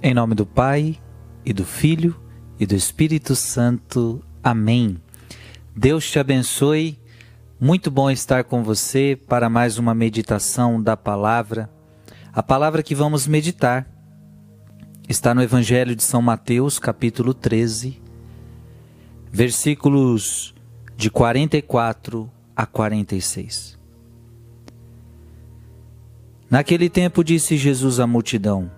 Em nome do Pai, e do Filho, e do Espírito Santo. Amém. Deus te abençoe. Muito bom estar com você para mais uma meditação da palavra. A palavra que vamos meditar está no Evangelho de São Mateus, capítulo 13, versículos de 44 a 46. Naquele tempo disse Jesus à multidão: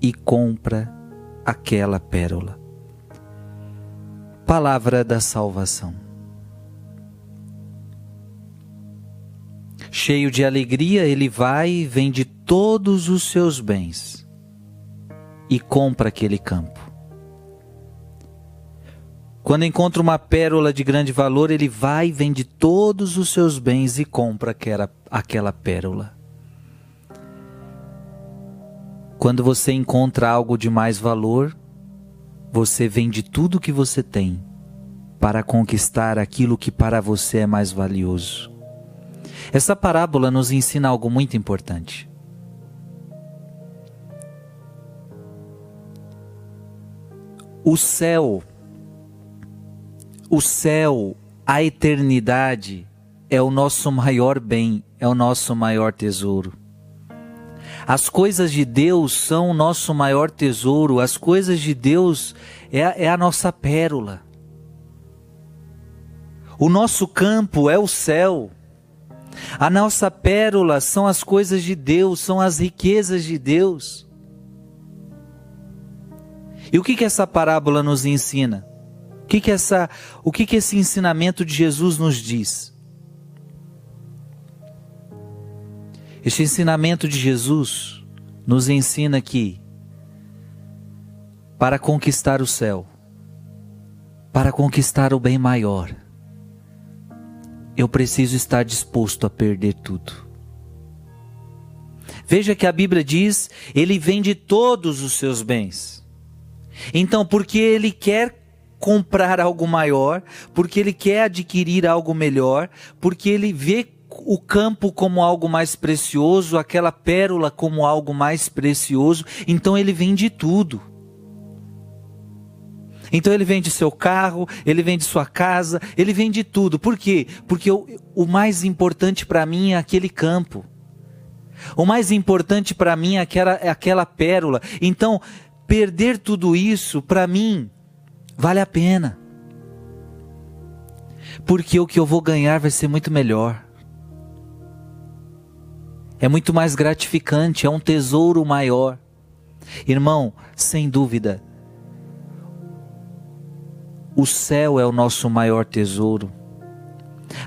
e compra aquela pérola. Palavra da salvação. Cheio de alegria, ele vai e vende todos os seus bens e compra aquele campo. Quando encontra uma pérola de grande valor, ele vai e vende todos os seus bens e compra aquela, aquela pérola. Quando você encontra algo de mais valor, você vende tudo o que você tem para conquistar aquilo que para você é mais valioso. Essa parábola nos ensina algo muito importante. O céu, o céu, a eternidade é o nosso maior bem, é o nosso maior tesouro. As coisas de Deus são o nosso maior tesouro, as coisas de Deus é, é a nossa pérola. O nosso campo é o céu. A nossa pérola são as coisas de Deus, são as riquezas de Deus. E o que que essa parábola nos ensina? O que que essa, o que que esse ensinamento de Jesus nos diz? Este ensinamento de Jesus nos ensina que para conquistar o céu, para conquistar o bem maior, eu preciso estar disposto a perder tudo. Veja que a Bíblia diz: ele vende todos os seus bens. Então, porque ele quer comprar algo maior, porque ele quer adquirir algo melhor, porque ele vê o campo como algo mais precioso, aquela pérola como algo mais precioso, então ele vende tudo. Então ele vende seu carro, ele vende sua casa, ele vende tudo. Por quê? Porque o, o mais importante para mim é aquele campo. O mais importante para mim é aquela, é aquela pérola. Então, perder tudo isso, para mim, vale a pena. Porque o que eu vou ganhar vai ser muito melhor é muito mais gratificante, é um tesouro maior. Irmão, sem dúvida, o céu é o nosso maior tesouro.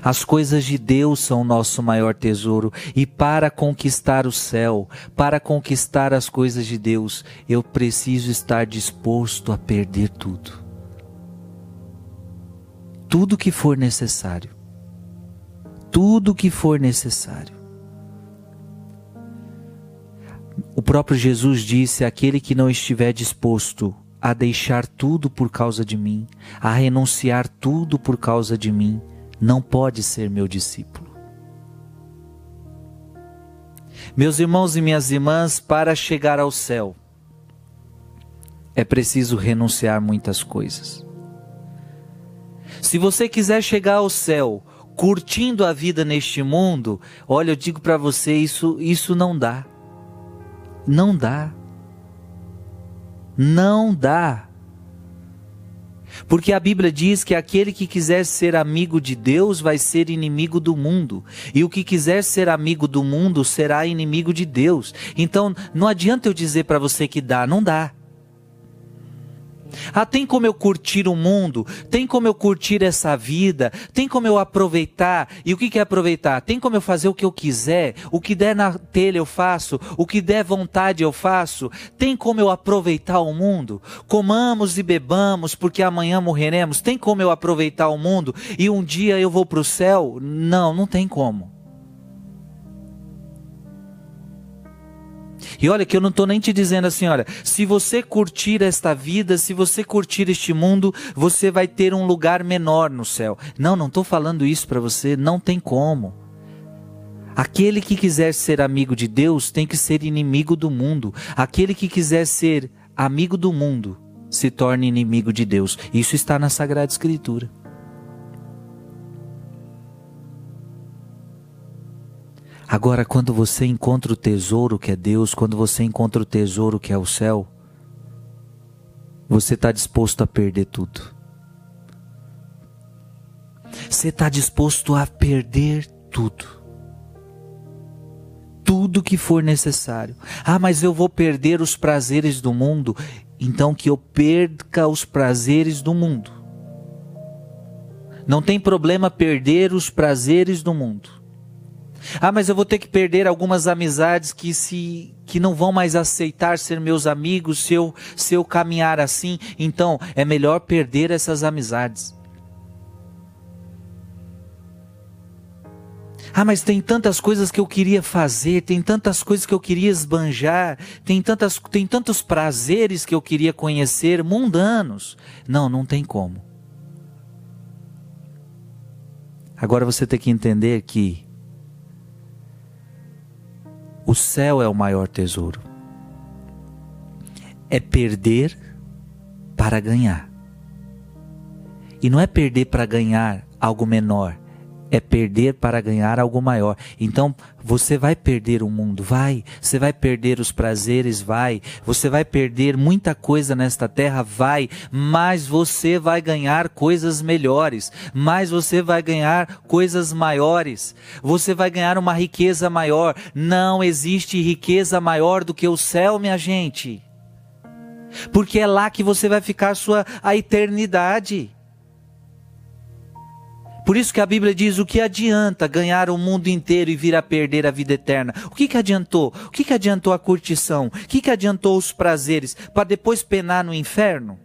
As coisas de Deus são o nosso maior tesouro. E para conquistar o céu, para conquistar as coisas de Deus, eu preciso estar disposto a perder tudo. Tudo que for necessário. Tudo que for necessário. O próprio Jesus disse: aquele que não estiver disposto a deixar tudo por causa de mim, a renunciar tudo por causa de mim, não pode ser meu discípulo. Meus irmãos e minhas irmãs, para chegar ao céu, é preciso renunciar muitas coisas. Se você quiser chegar ao céu curtindo a vida neste mundo, olha, eu digo para você, isso, isso não dá. Não dá. Não dá. Porque a Bíblia diz que aquele que quiser ser amigo de Deus vai ser inimigo do mundo, e o que quiser ser amigo do mundo será inimigo de Deus. Então, não adianta eu dizer para você que dá, não dá. Ah, tem como eu curtir o mundo? Tem como eu curtir essa vida? Tem como eu aproveitar? E o que é aproveitar? Tem como eu fazer o que eu quiser? O que der na telha eu faço? O que der vontade eu faço? Tem como eu aproveitar o mundo? Comamos e bebamos, porque amanhã morreremos. Tem como eu aproveitar o mundo e um dia eu vou para o céu? Não, não tem como. E olha que eu não estou nem te dizendo assim, olha, se você curtir esta vida, se você curtir este mundo, você vai ter um lugar menor no céu. Não, não estou falando isso para você, não tem como. Aquele que quiser ser amigo de Deus tem que ser inimigo do mundo. Aquele que quiser ser amigo do mundo se torna inimigo de Deus. Isso está na Sagrada Escritura. Agora, quando você encontra o tesouro que é Deus, quando você encontra o tesouro que é o céu, você está disposto a perder tudo. Você está disposto a perder tudo. Tudo que for necessário. Ah, mas eu vou perder os prazeres do mundo. Então que eu perca os prazeres do mundo. Não tem problema perder os prazeres do mundo. Ah, mas eu vou ter que perder algumas amizades que se que não vão mais aceitar ser meus amigos se eu se eu caminhar assim. Então, é melhor perder essas amizades. Ah, mas tem tantas coisas que eu queria fazer, tem tantas coisas que eu queria esbanjar, tem, tantas, tem tantos prazeres que eu queria conhecer, mundanos. Não, não tem como. Agora você tem que entender que o céu é o maior tesouro. É perder para ganhar. E não é perder para ganhar algo menor, é perder para ganhar algo maior. Então, você vai perder o mundo, vai. Você vai perder os prazeres, vai. Você vai perder muita coisa nesta terra, vai. Mas você vai ganhar coisas melhores. Mas você vai ganhar coisas maiores. Você vai ganhar uma riqueza maior. Não existe riqueza maior do que o céu, minha gente. Porque é lá que você vai ficar a sua a eternidade. Por isso que a Bíblia diz: o que adianta ganhar o mundo inteiro e vir a perder a vida eterna? O que, que adiantou? O que, que adiantou a curtição? O que, que adiantou os prazeres? Para depois penar no inferno?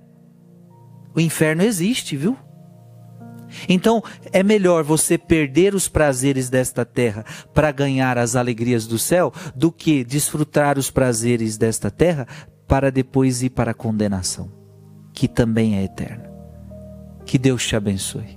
O inferno existe, viu? Então é melhor você perder os prazeres desta terra para ganhar as alegrias do céu do que desfrutar os prazeres desta terra para depois ir para a condenação, que também é eterna. Que Deus te abençoe.